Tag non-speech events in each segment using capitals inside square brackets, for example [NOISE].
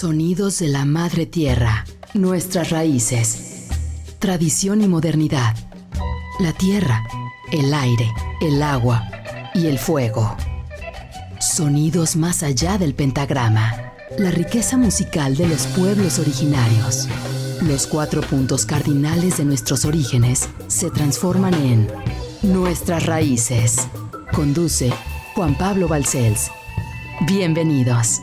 Sonidos de la Madre Tierra, nuestras raíces, tradición y modernidad. La tierra, el aire, el agua y el fuego. Sonidos más allá del pentagrama. La riqueza musical de los pueblos originarios. Los cuatro puntos cardinales de nuestros orígenes se transforman en Nuestras Raíces. Conduce Juan Pablo Balcells. Bienvenidos.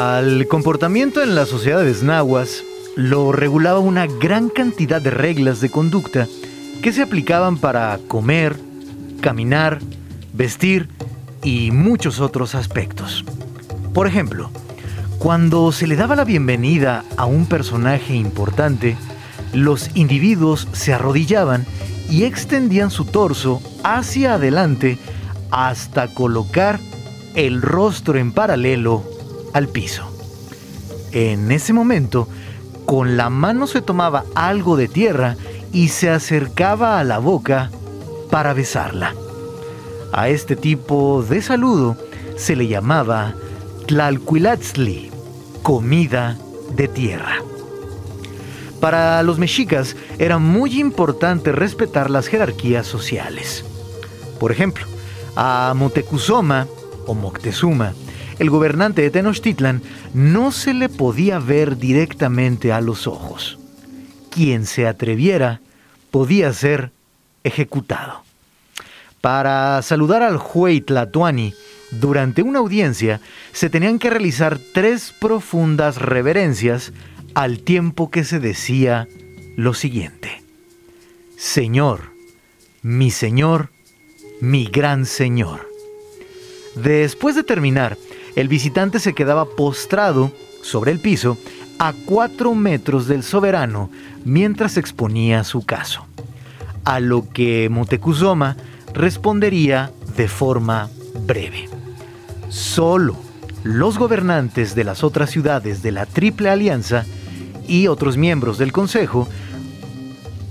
Al comportamiento en las sociedades nahuas lo regulaba una gran cantidad de reglas de conducta que se aplicaban para comer, caminar, vestir y muchos otros aspectos. Por ejemplo, cuando se le daba la bienvenida a un personaje importante, los individuos se arrodillaban y extendían su torso hacia adelante hasta colocar el rostro en paralelo al piso. En ese momento, con la mano se tomaba algo de tierra y se acercaba a la boca para besarla. A este tipo de saludo se le llamaba Tlalquilatzli, comida de tierra. Para los mexicas era muy importante respetar las jerarquías sociales. Por ejemplo, a Motecuzoma o Moctezuma, el gobernante de Tenochtitlan, no se le podía ver directamente a los ojos. Quien se atreviera podía ser ejecutado. Para saludar al Huey Tlatuani, durante una audiencia se tenían que realizar tres profundas reverencias al tiempo que se decía lo siguiente. Señor, mi Señor, mi gran Señor. Después de terminar, el visitante se quedaba postrado sobre el piso a cuatro metros del soberano mientras exponía su caso. A lo que Motecuzoma respondería de forma breve. Solo los gobernantes de las otras ciudades de la Triple Alianza y otros miembros del Consejo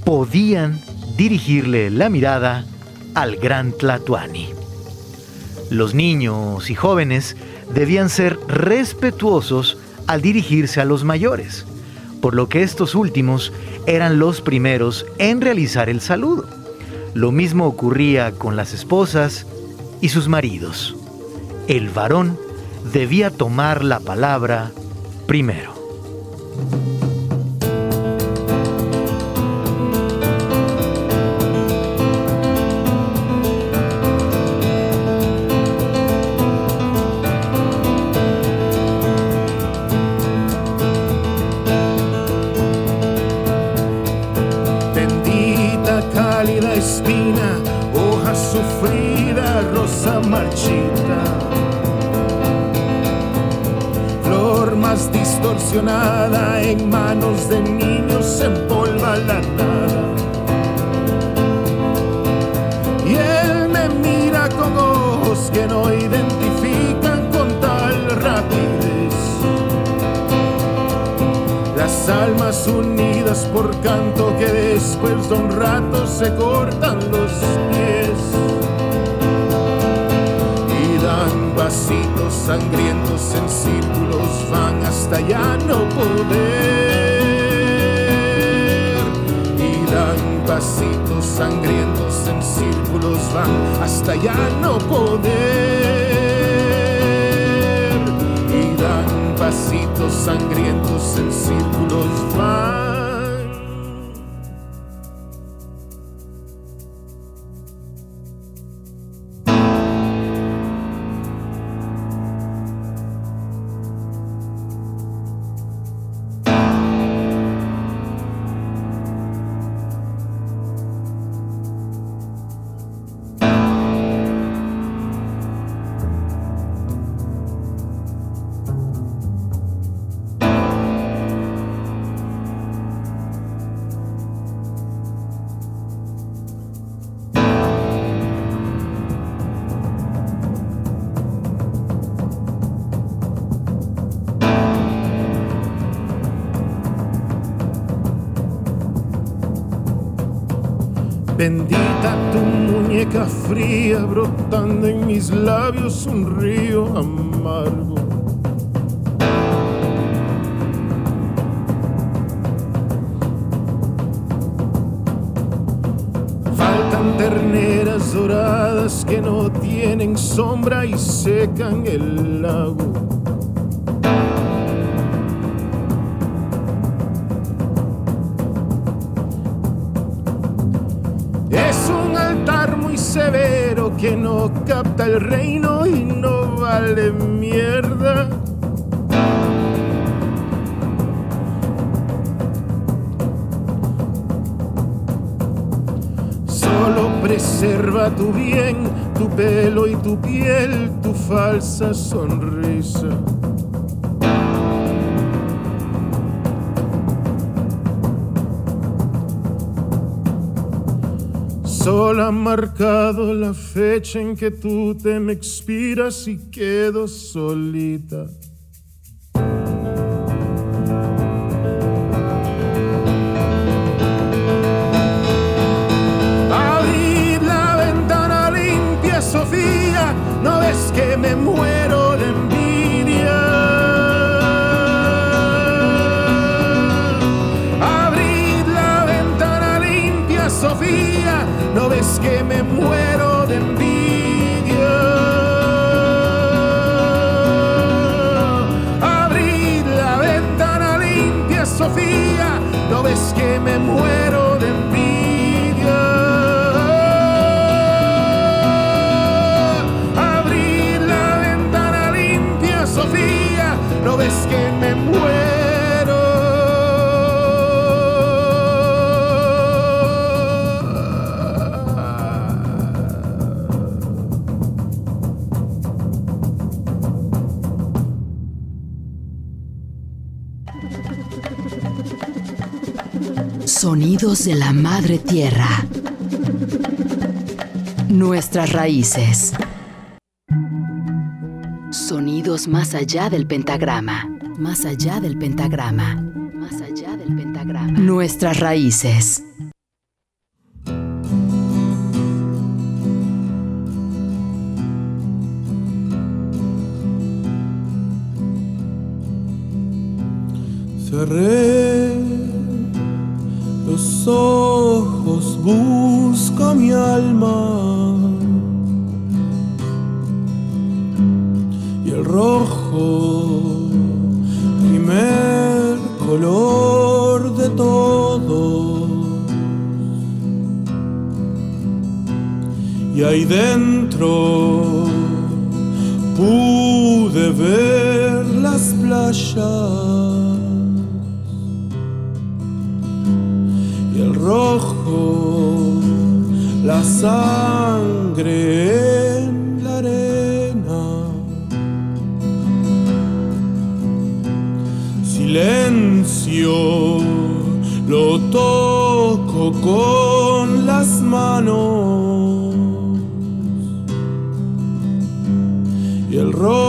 podían dirigirle la mirada al gran Tlatuani. Los niños y jóvenes debían ser respetuosos al dirigirse a los mayores, por lo que estos últimos eran los primeros en realizar el saludo. Lo mismo ocurría con las esposas y sus maridos. El varón debía tomar la palabra primero. Se cortan los pies. Y dan vasitos sangrientos en círculos van hasta ya no poder. Y dan pasitos sangrientos en círculos van hasta ya no poder. Y dan pasitos sangrientos en círculos Bendita tu muñeca fría brotando en mis labios un río amargo. Faltan terneras doradas que no tienen sombra y secan el lago. El reino y no vale mierda. Solo preserva tu bien, tu pelo y tu piel, tu falsa sonrisa. Ha marcado la fecha en que tú te me expiras y quedo solita. Sonidos de la Madre Tierra. Nuestras raíces. Sonidos más allá del pentagrama. Más allá del pentagrama. Más allá del pentagrama. Nuestras raíces. Cerré ojos, busco mi alma y el rojo, primer color de todo. Y ahí dentro pude ver las playas rojo, la sangre en la arena. Silencio, lo toco con las manos y el rojo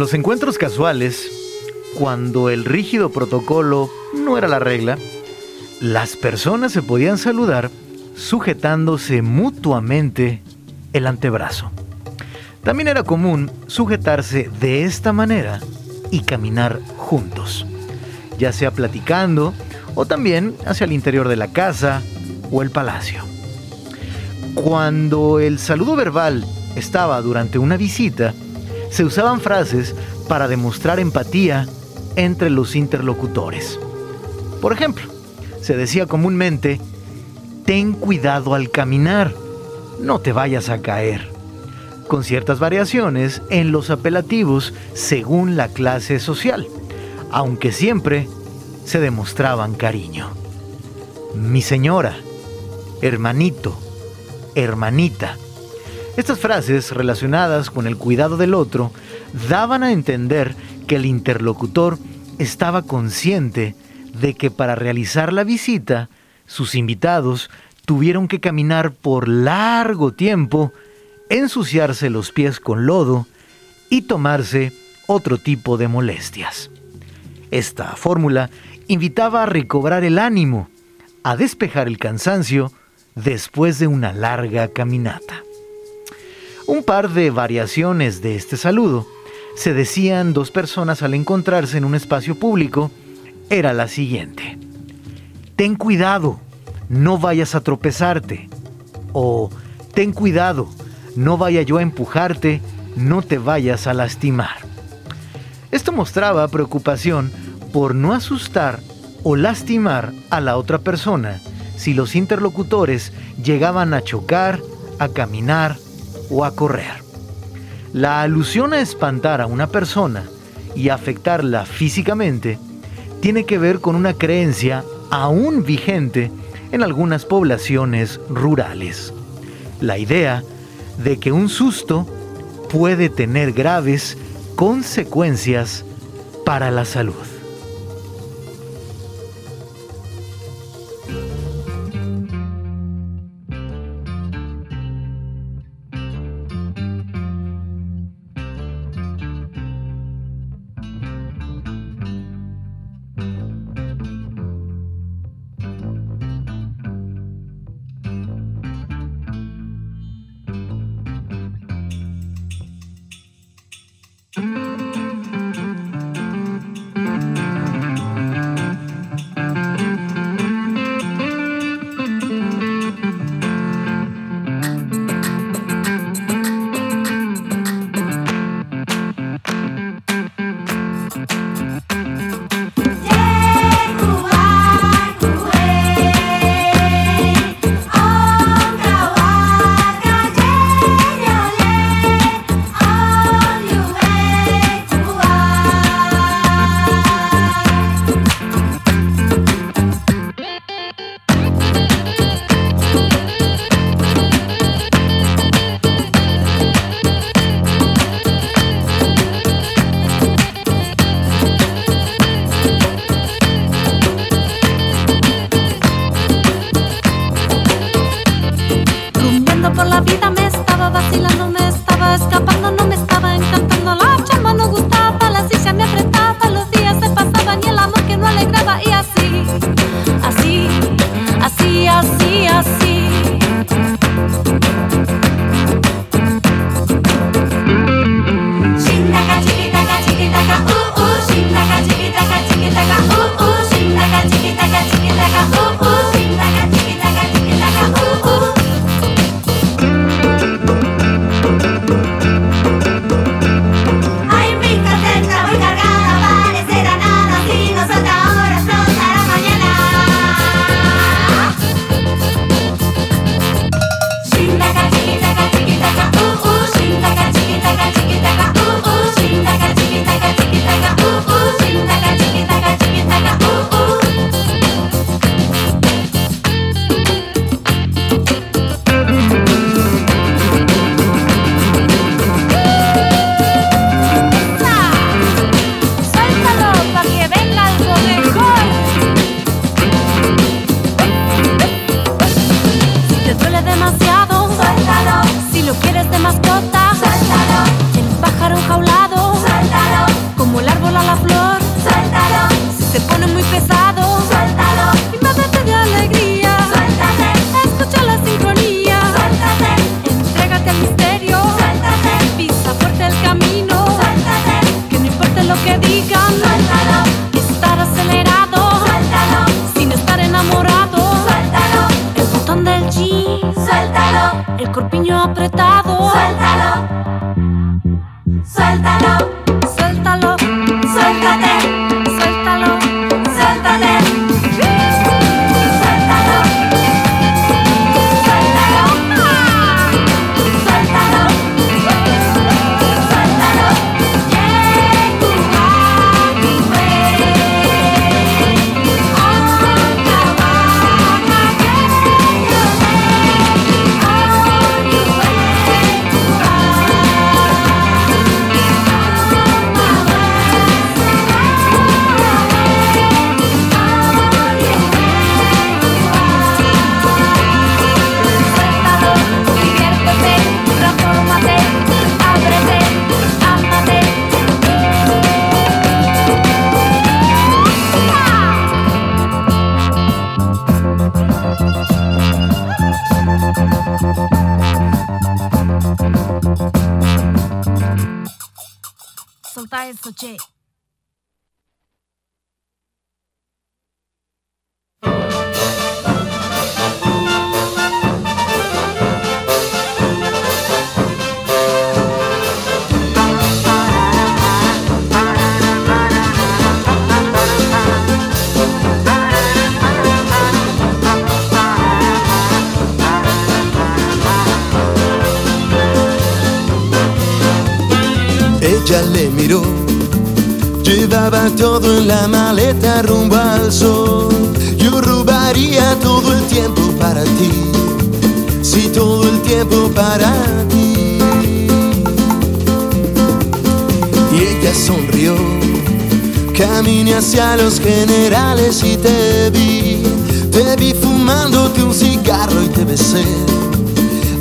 los encuentros casuales, cuando el rígido protocolo no era la regla, las personas se podían saludar sujetándose mutuamente el antebrazo. También era común sujetarse de esta manera y caminar juntos, ya sea platicando o también hacia el interior de la casa o el palacio. Cuando el saludo verbal estaba durante una visita, se usaban frases para demostrar empatía entre los interlocutores. Por ejemplo, se decía comúnmente, ten cuidado al caminar, no te vayas a caer, con ciertas variaciones en los apelativos según la clase social, aunque siempre se demostraban cariño. Mi señora, hermanito, hermanita. Estas frases relacionadas con el cuidado del otro daban a entender que el interlocutor estaba consciente de que para realizar la visita, sus invitados tuvieron que caminar por largo tiempo, ensuciarse los pies con lodo y tomarse otro tipo de molestias. Esta fórmula invitaba a recobrar el ánimo, a despejar el cansancio después de una larga caminata. Un par de variaciones de este saludo se decían dos personas al encontrarse en un espacio público era la siguiente. Ten cuidado, no vayas a tropezarte. O ten cuidado, no vaya yo a empujarte, no te vayas a lastimar. Esto mostraba preocupación por no asustar o lastimar a la otra persona si los interlocutores llegaban a chocar, a caminar o a correr. La alusión a espantar a una persona y afectarla físicamente tiene que ver con una creencia aún vigente en algunas poblaciones rurales. La idea de que un susto puede tener graves consecuencias para la salud.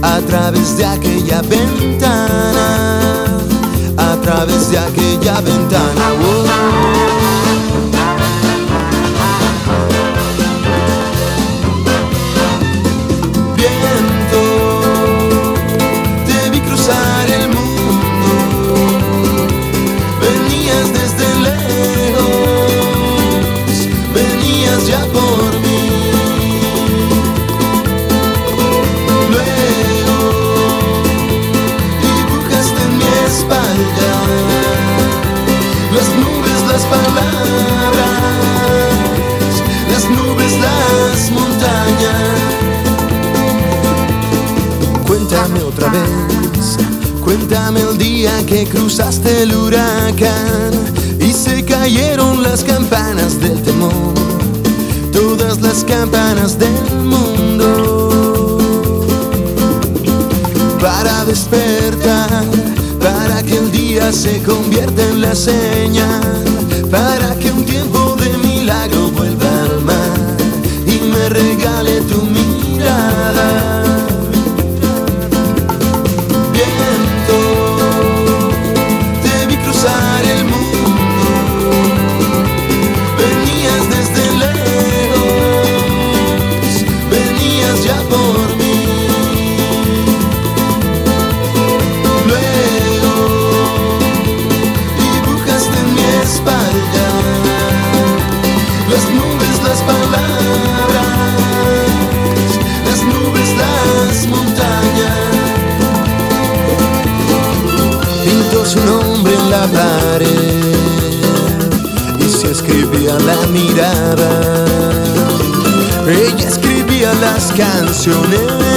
a través de aquella ventana, a través de aquella ventana. Oh. otra vez. Cuéntame el día que cruzaste el huracán y se cayeron las campanas del temor, todas las campanas del mundo. Para despertar, para que el día se convierta en la señal, para que un tiempo de milagro vuelva al mar y me regale tu mirada. las canciones.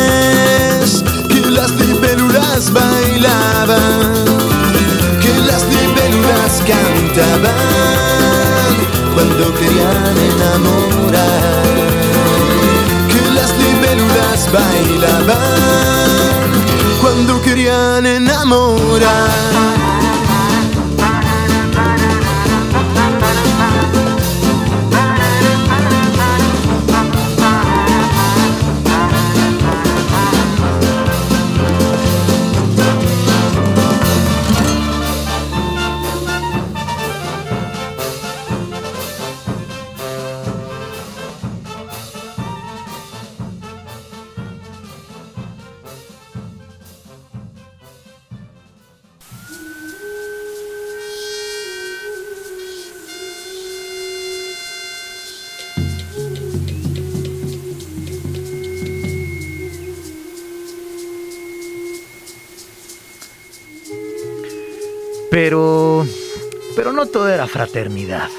Fraternidad,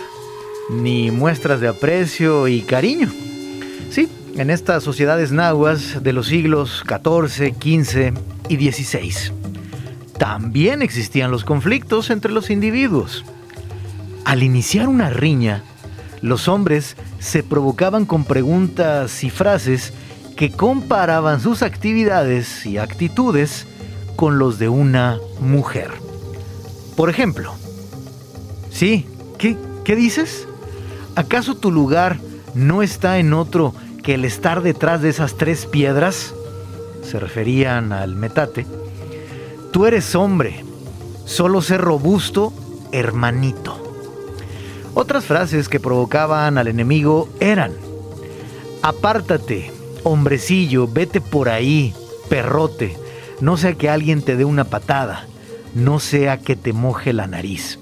ni muestras de aprecio y cariño. Sí, en estas sociedades nahuas de los siglos XIV, XV y XVI. También existían los conflictos entre los individuos. Al iniciar una riña, los hombres se provocaban con preguntas y frases que comparaban sus actividades y actitudes con los de una mujer. Por ejemplo, sí, ¿qué, qué dices? ¿Acaso tu lugar no está en otro que el estar detrás de esas tres piedras? Se referían al metate. Tú eres hombre, solo ser robusto, hermanito. Otras frases que provocaban al enemigo eran, apártate, hombrecillo, vete por ahí, perrote, no sea que alguien te dé una patada, no sea que te moje la nariz,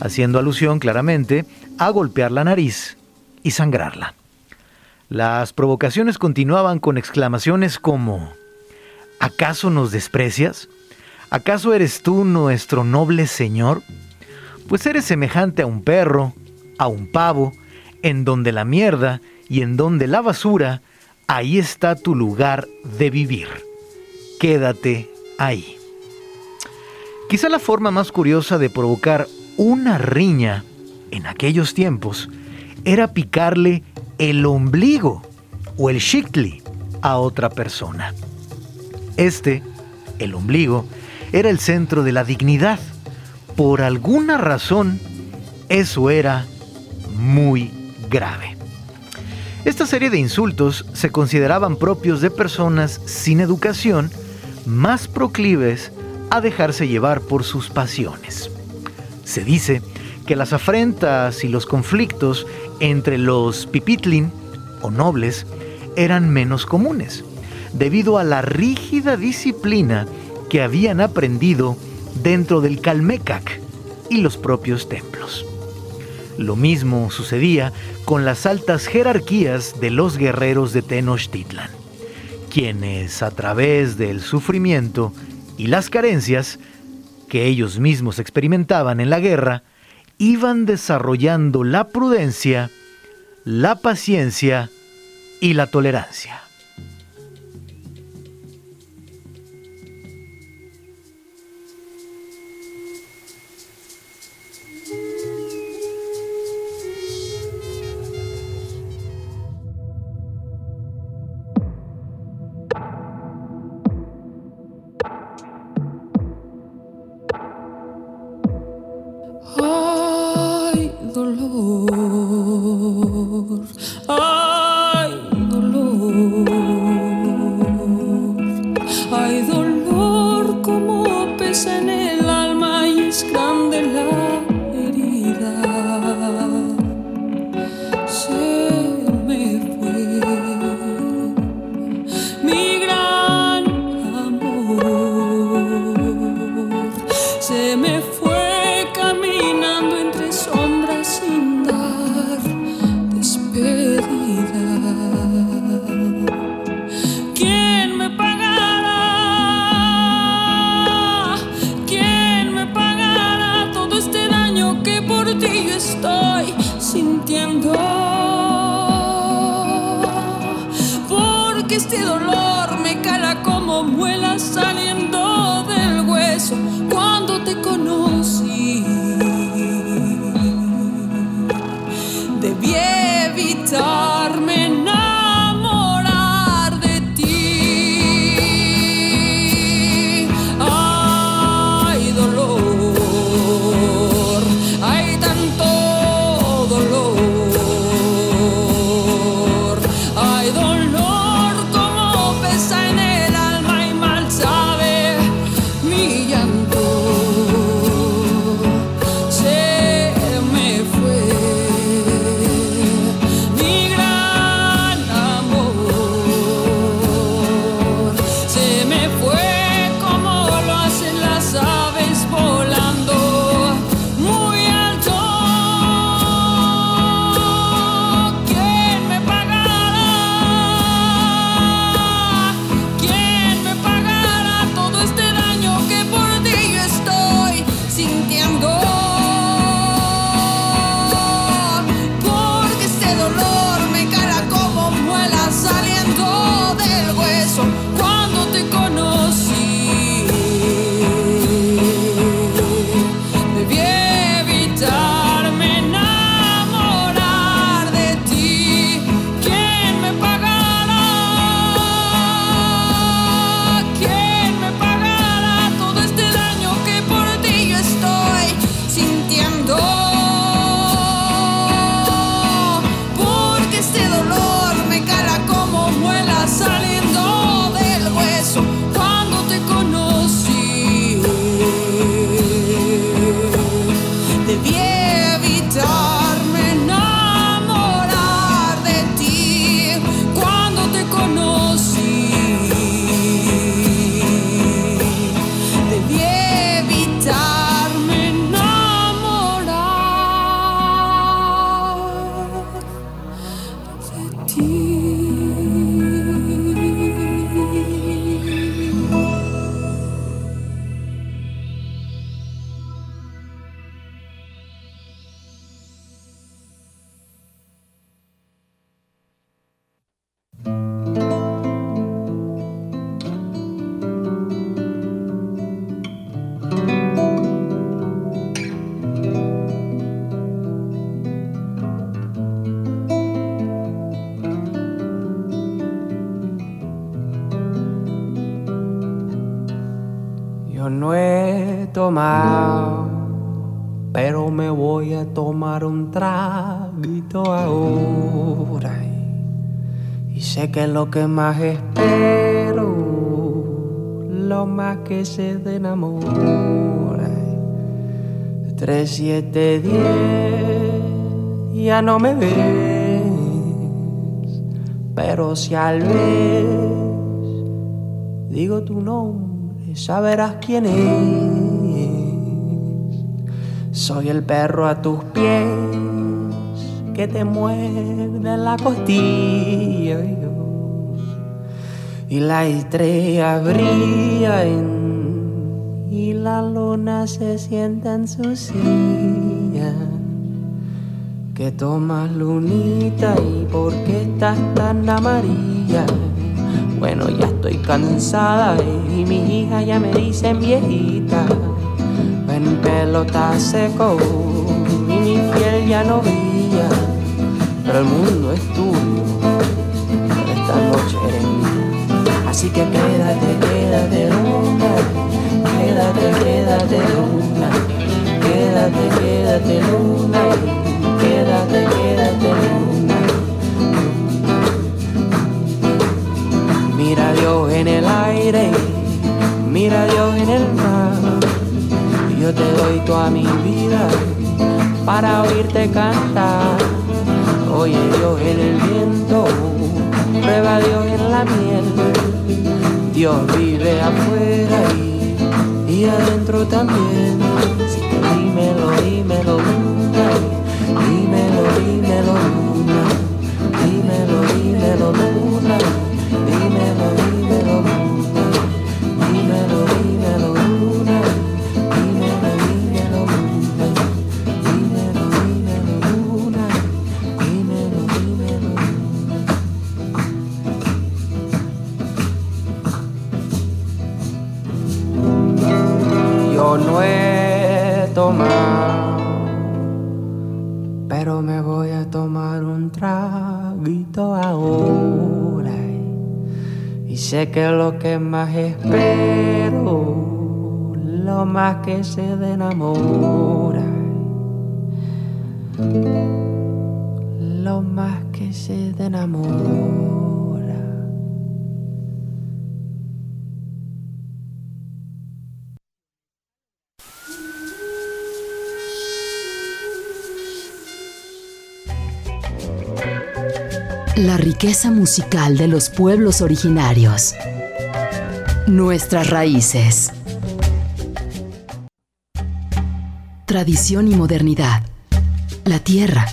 haciendo alusión claramente a golpear la nariz y sangrarla. Las provocaciones continuaban con exclamaciones como, ¿acaso nos desprecias? ¿Acaso eres tú nuestro noble Señor? Pues eres semejante a un perro, a un pavo, en donde la mierda y en donde la basura, ahí está tu lugar de vivir. Quédate ahí. Quizá la forma más curiosa de provocar una riña en aquellos tiempos era picarle el ombligo o el shikli a otra persona. Este, el ombligo, era el centro de la dignidad. Por alguna razón, eso era muy grave. Esta serie de insultos se consideraban propios de personas sin educación, más proclives a dejarse llevar por sus pasiones. Se dice que las afrentas y los conflictos entre los pipitlin o nobles eran menos comunes, debido a la rígida disciplina que habían aprendido dentro del Calmecac y los propios templos. Lo mismo sucedía con las altas jerarquías de los guerreros de Tenochtitlan, quienes a través del sufrimiento y las carencias que ellos mismos experimentaban en la guerra, iban desarrollando la prudencia, la paciencia y la tolerancia. Lo que más espero, lo más que se de enamora. Tres, siete, diez, ya no me ves, pero si al vez digo tu nombre, saberás quién es. Soy el perro a tus pies que te muerde la costilla y la estrella brilla y la luna se sienta en su silla. Que tomas lunita y por qué estás tan amarilla. Bueno, ya estoy cansada y mis hijas ya me dicen viejita. Mi pelo está seco y mi piel ya no brilla. Pero el mundo es tuyo, esta noche. Así que quédate, quédate luna, quédate, quédate luna, quédate, quédate luna, quédate, quédate luna. Mira a Dios en el aire, mira a Dios en el mar. Yo te doy toda mi vida para oírte cantar. Oye Dios en el viento, prueba a Dios en Dios vive afuera y, y adentro también. Dímelo, dímelo, luna. Dímelo, dímelo, que lo que más espero, lo más que se enamora. Lo más que se enamora. La riqueza musical de los pueblos originarios. Nuestras raíces. Tradición y modernidad. La tierra,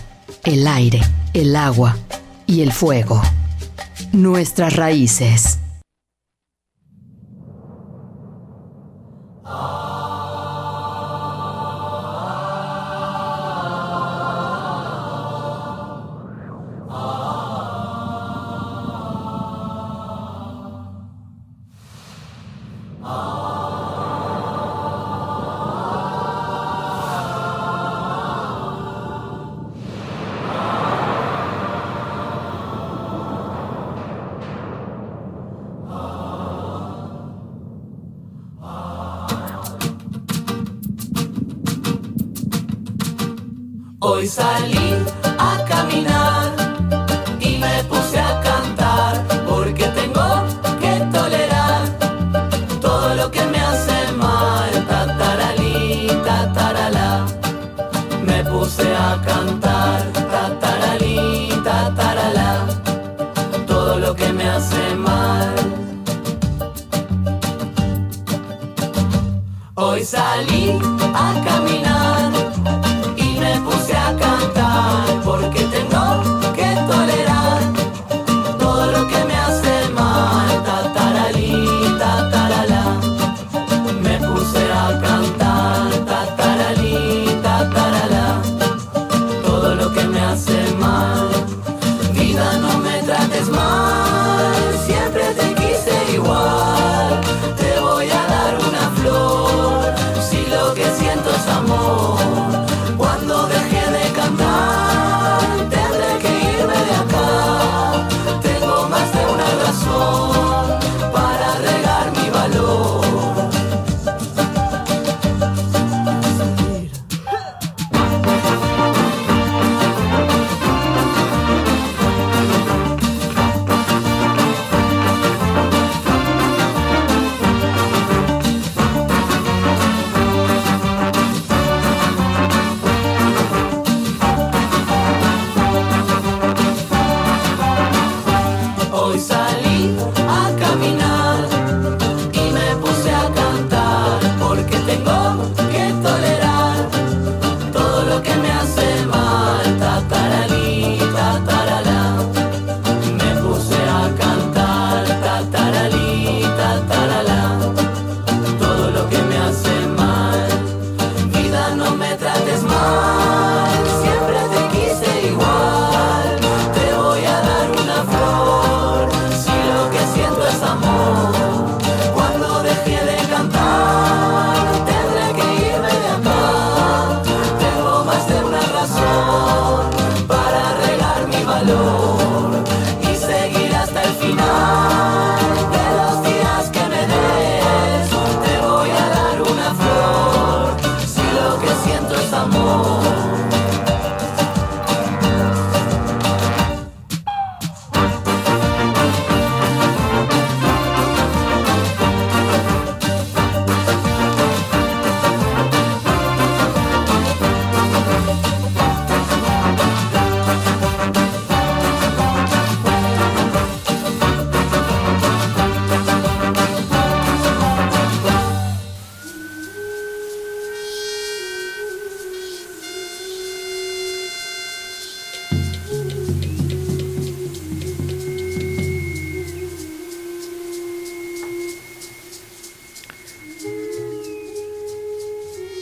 el aire, el agua y el fuego. Nuestras raíces. Hoy salí a caminar y me puse a cantar porque tengo que tolerar todo lo que me hace mal. Tataralí, tataralá. Me puse a cantar tataralí, tataralá. Todo lo que me hace mal. Hoy salí a caminar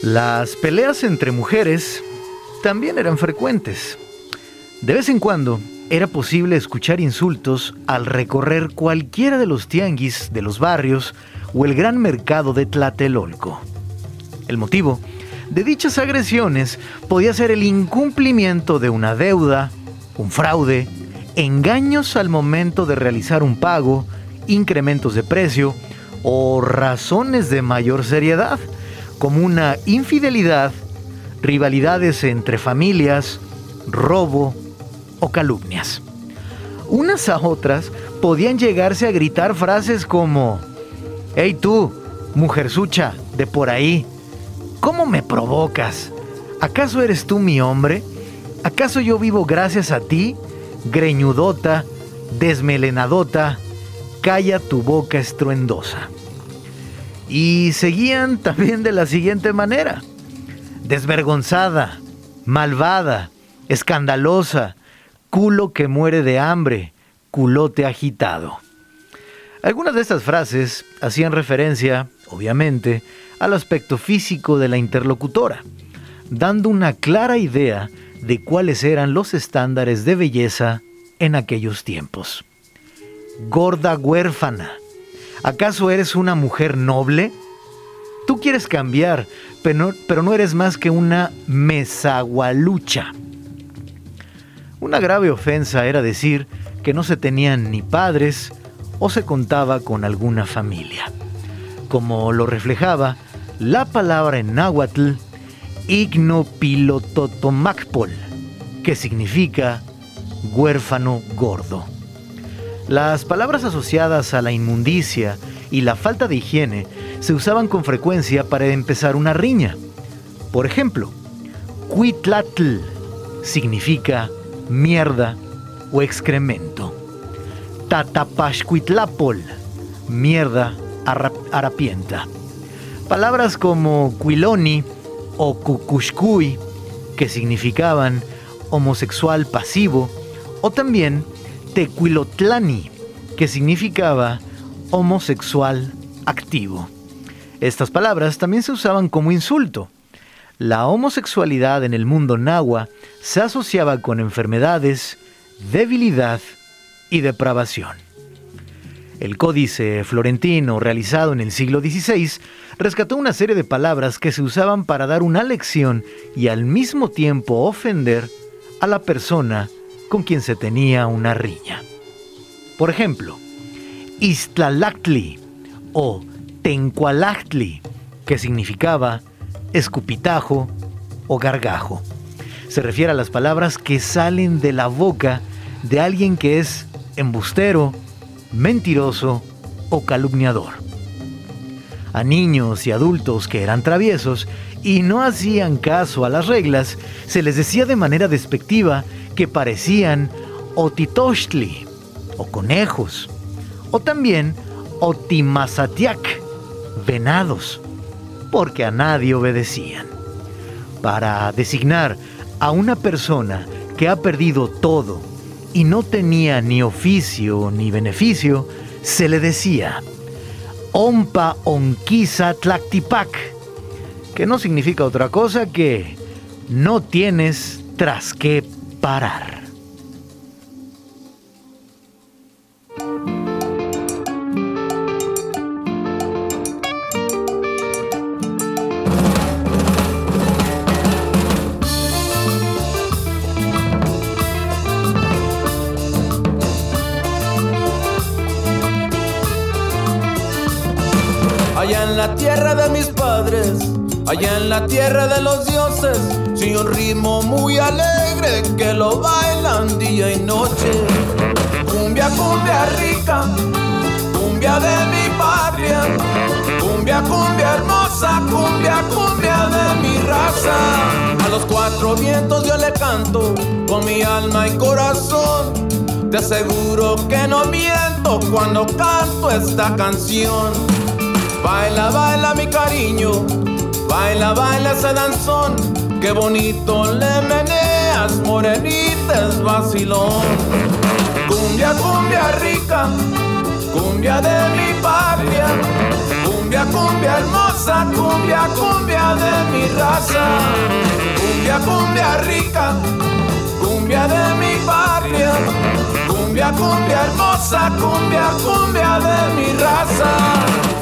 Las peleas entre mujeres también eran frecuentes. De vez en cuando era posible escuchar insultos al recorrer cualquiera de los tianguis de los barrios o el gran mercado de Tlatelolco. El motivo de dichas agresiones podía ser el incumplimiento de una deuda, un fraude, engaños al momento de realizar un pago, incrementos de precio o razones de mayor seriedad, como una infidelidad, rivalidades entre familias, robo o calumnias. Unas a otras podían llegarse a gritar frases como, Hey tú, mujerzucha, de por ahí, ¿cómo me provocas? ¿Acaso eres tú mi hombre? ¿Acaso yo vivo gracias a ti? Greñudota, desmelenadota, calla tu boca estruendosa. Y seguían también de la siguiente manera. Desvergonzada, malvada, escandalosa, culo que muere de hambre, culote agitado. Algunas de estas frases hacían referencia, obviamente, al aspecto físico de la interlocutora, dando una clara idea de cuáles eran los estándares de belleza en aquellos tiempos. Gorda huérfana, ¿acaso eres una mujer noble? Tú quieres cambiar, pero no, pero no eres más que una mesagualucha. Una grave ofensa era decir que no se tenían ni padres o se contaba con alguna familia. Como lo reflejaba la palabra en náhuatl ignopilototomacpol, que significa huérfano gordo. Las palabras asociadas a la inmundicia y la falta de higiene se usaban con frecuencia para empezar una riña. Por ejemplo, cuitlatl significa mierda o excremento. Tatapashcuitlapol, mierda harapienta. Palabras como cuiloni o cucushcuy, que significaban homosexual pasivo, o también tequilotlani, que significaba homosexual activo. Estas palabras también se usaban como insulto. La homosexualidad en el mundo nahua se asociaba con enfermedades, debilidad y depravación. El códice florentino realizado en el siglo XVI rescató una serie de palabras que se usaban para dar una lección y al mismo tiempo ofender a la persona con quien se tenía una riña. Por ejemplo, Istlalactli o Tencualactli, que significaba escupitajo o gargajo. Se refiere a las palabras que salen de la boca de alguien que es embustero, mentiroso o calumniador. A niños y adultos que eran traviesos y no hacían caso a las reglas, se les decía de manera despectiva que parecían otitochtli o conejos, o también otimazatiac, venados, porque a nadie obedecían. Para designar a una persona que ha perdido todo y no tenía ni oficio ni beneficio, se le decía Ompa Onquisa Tlactipac, que no significa otra cosa que no tienes tras qué parar. Allá en la tierra de los dioses, sin un ritmo muy alegre que lo bailan día y noche. Cumbia, cumbia rica, cumbia de mi patria, cumbia, cumbia hermosa, cumbia, cumbia de mi raza. A los cuatro vientos yo le canto con mi alma y corazón. Te aseguro que no miento cuando canto esta canción. Baila, baila mi cariño, baila, baila ese danzón, qué bonito le meneas, morenita es vacilón. Cumbia, cumbia rica, cumbia de mi patria, cumbia, cumbia hermosa, cumbia, cumbia de mi raza. Cumbia, cumbia rica, cumbia de mi patria. Cumbia, cumbia hermosa, cumbia, cumbia de mi raza.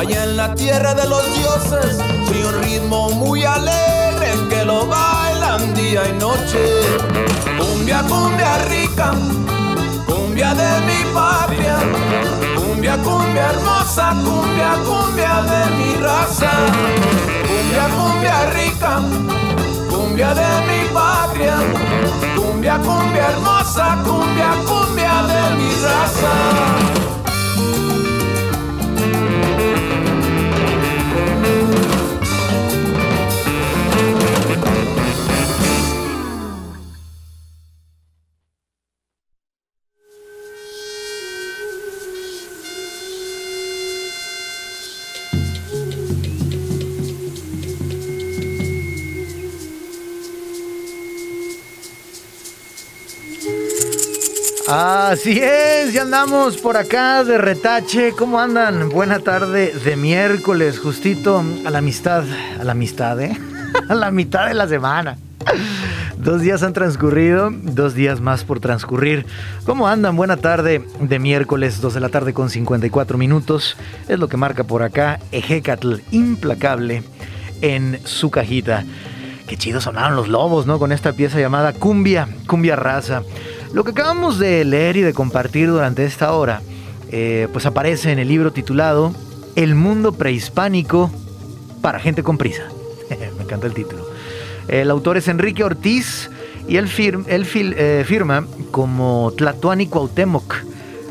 Allá en la tierra de los dioses, soy un ritmo muy alegre que lo bailan día y noche. Cumbia, cumbia rica, cumbia de mi patria, cumbia, cumbia hermosa, cumbia, cumbia de mi raza. Cumbia, cumbia rica, cumbia de mi patria, cumbia, cumbia hermosa, cumbia, cumbia de mi raza. Así es, ya andamos por acá de retache. ¿Cómo andan? Buena tarde de miércoles, justito a la amistad, a la amistad, ¿eh? [LAUGHS] A la mitad de la semana. Dos días han transcurrido, dos días más por transcurrir. ¿Cómo andan? Buena tarde de miércoles, 2 de la tarde con 54 minutos. Es lo que marca por acá Ejecatl, implacable en su cajita. Qué chido sonaron los lobos, ¿no? Con esta pieza llamada Cumbia, Cumbia Raza. Lo que acabamos de leer y de compartir durante esta hora, eh, pues aparece en el libro titulado El mundo prehispánico para gente con prisa. [LAUGHS] Me encanta el título. El autor es Enrique Ortiz y él, fir- él eh, firma como Tlatuani Cuauhtémoc.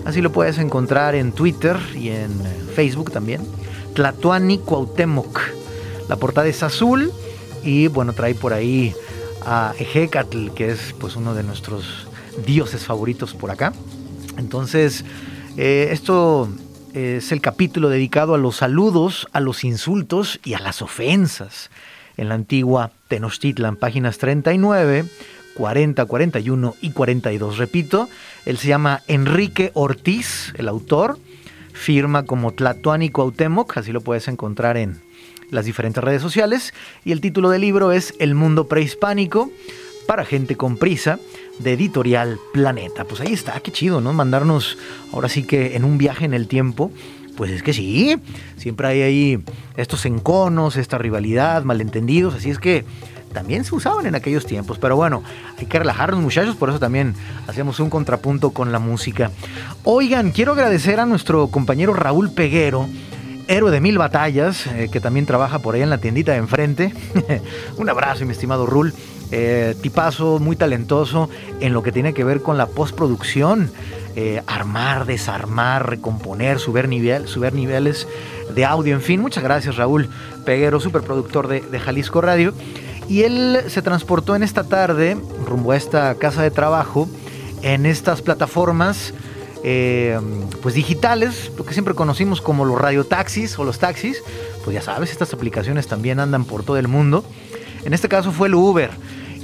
Así lo puedes encontrar en Twitter y en Facebook también. Tlatuani Cuauhtémoc. La portada es azul y bueno, trae por ahí a Ejecatl, que es pues uno de nuestros dioses favoritos por acá. Entonces, eh, esto es el capítulo dedicado a los saludos, a los insultos y a las ofensas en la antigua Tenochtitlan, páginas 39, 40, 41 y 42. Repito, él se llama Enrique Ortiz, el autor, firma como Tlatuani Cuauhtémoc, así lo puedes encontrar en las diferentes redes sociales, y el título del libro es El mundo prehispánico para gente con prisa, de editorial Planeta. Pues ahí está, qué chido, ¿no? Mandarnos ahora sí que en un viaje en el tiempo. Pues es que sí, siempre hay ahí estos enconos, esta rivalidad, malentendidos, así es que también se usaban en aquellos tiempos. Pero bueno, hay que relajarnos muchachos, por eso también hacíamos un contrapunto con la música. Oigan, quiero agradecer a nuestro compañero Raúl Peguero, héroe de mil batallas, eh, que también trabaja por ahí en la tiendita de enfrente. [LAUGHS] un abrazo, mi estimado Rul. Eh, tipazo, muy talentoso en lo que tiene que ver con la postproducción. eh, armar, desarmar, recomponer, subir, nivel, subir niveles de audio, en fin. Muchas gracias Raúl Peguero, superproductor de, de Jalisco Radio. Y él se transportó en esta tarde rumbo a esta casa de trabajo en estas plataformas eh, pues digitales, lo que siempre conocimos como los radiotaxis o los taxis, pues ya sabes, estas aplicaciones también andan por todo el mundo. En este caso fue el Uber.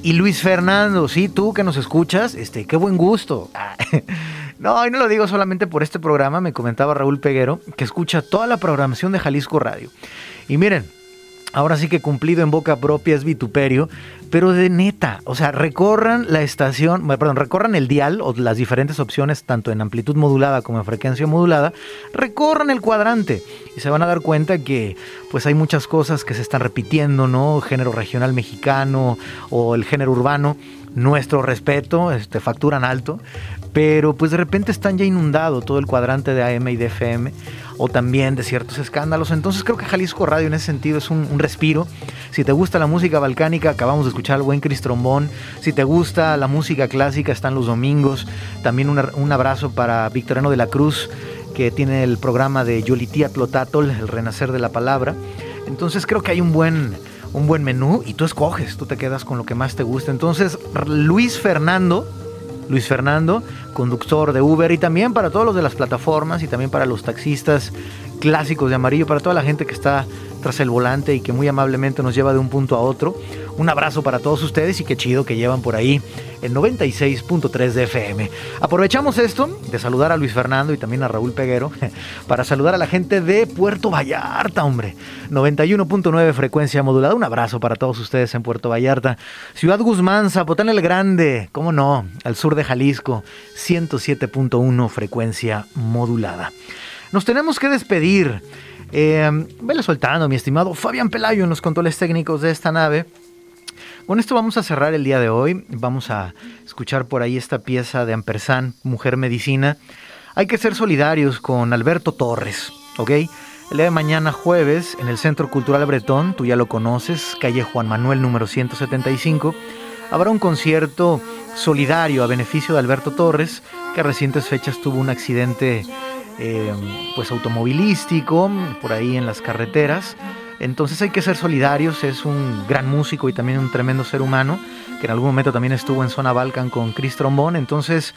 Y Luis Fernando, sí, tú que nos escuchas, este, qué buen gusto. [LAUGHS] No, y no lo digo solamente por este programa, me comentaba Raúl Peguero, que escucha toda la programación de Jalisco Radio. Y miren, ahora sí que cumplido en boca propia es vituperio, pero de neta, o sea, recorran la estación, perdón, recorran el dial o las diferentes opciones, tanto en amplitud modulada como en frecuencia modulada, recorran el cuadrante y se van a dar cuenta que pues hay muchas cosas que se están repitiendo, ¿no? Género regional mexicano o el género urbano, nuestro respeto, este, facturan alto, pero pues de repente están ya inundado todo el cuadrante de AM y de FM. O también de ciertos escándalos. Entonces creo que Jalisco Radio en ese sentido es un, respiro. Si te gusta la música balcánica, acabamos de escuchar al buen Chris Trombón. Si te gusta la música clásica, están los domingos. También un abrazo para Victoriano de la Cruz, que tiene el programa de Yolitía Tlotatol, el renacer de la palabra. Entonces creo que hay un buen, un buen menú y tú escoges, tú te quedas con lo que más te gusta. Entonces, Luis Fernando, Luis Fernando, conductor de Uber y también para todos los de las plataformas y también para los taxistas clásicos de amarillo, para toda la gente que está tras el volante y que muy amablemente nos lleva de un punto a otro. Un abrazo para todos ustedes y qué chido que llevan por ahí el 96.3 de FM. Aprovechamos esto de saludar a Luis Fernando y también a Raúl Peguero [LAUGHS] para saludar a la gente de Puerto Vallarta, hombre. 91.9 frecuencia modulada. Un abrazo para todos ustedes en Puerto Vallarta. Ciudad Guzmán, Zapotán el Grande, cómo no, al sur de Jalisco, 107.1 frecuencia modulada. Nos tenemos que despedir. Eh, vele soltando, mi estimado Fabián Pelayo en los controles técnicos de esta nave. Con esto vamos a cerrar el día de hoy. Vamos a escuchar por ahí esta pieza de Ampersand, Mujer Medicina. Hay que ser solidarios con Alberto Torres, ¿ok? El día de mañana jueves en el Centro Cultural Bretón, tú ya lo conoces, calle Juan Manuel número 175, habrá un concierto solidario a beneficio de Alberto Torres, que a recientes fechas tuvo un accidente eh, pues automovilístico por ahí en las carreteras. Entonces hay que ser solidarios, es un gran músico y también un tremendo ser humano, que en algún momento también estuvo en Zona Balkan con Chris Trombón, entonces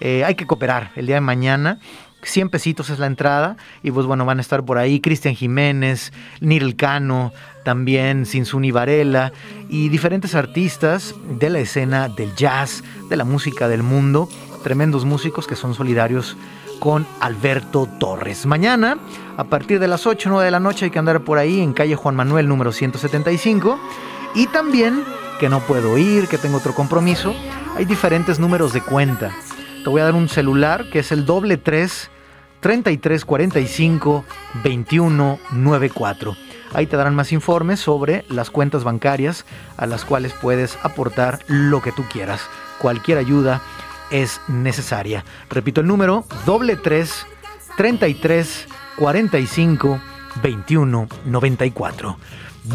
eh, hay que cooperar el día de mañana. 100 pesitos es la entrada y pues bueno, van a estar por ahí Cristian Jiménez, Nirel Cano, también Sinsuni Varela y diferentes artistas de la escena del jazz, de la música del mundo, tremendos músicos que son solidarios con Alberto Torres. Mañana, a partir de las 8 o 9 de la noche, hay que andar por ahí en calle Juan Manuel número 175. Y también, que no puedo ir, que tengo otro compromiso, hay diferentes números de cuenta. Te voy a dar un celular que es el doble 3 33 45 21 94. Ahí te darán más informes sobre las cuentas bancarias a las cuales puedes aportar lo que tú quieras. Cualquier ayuda es necesaria. Repito el número, doble 3 33 45 21 94.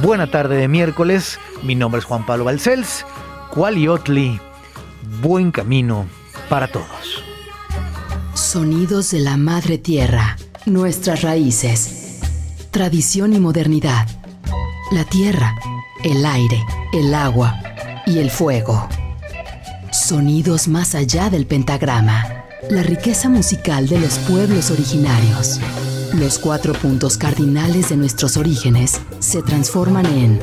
Buena tarde de miércoles, mi nombre es Juan Pablo Balcells, Cualiotli, buen camino para todos. Sonidos de la Madre Tierra, nuestras raíces, tradición y modernidad. La tierra, el aire, el agua y el fuego. Sonidos más allá del pentagrama. La riqueza musical de los pueblos originarios. Los cuatro puntos cardinales de nuestros orígenes se transforman en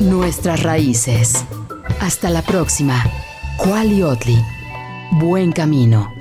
nuestras raíces. Hasta la próxima. Cualiotli. Buen camino.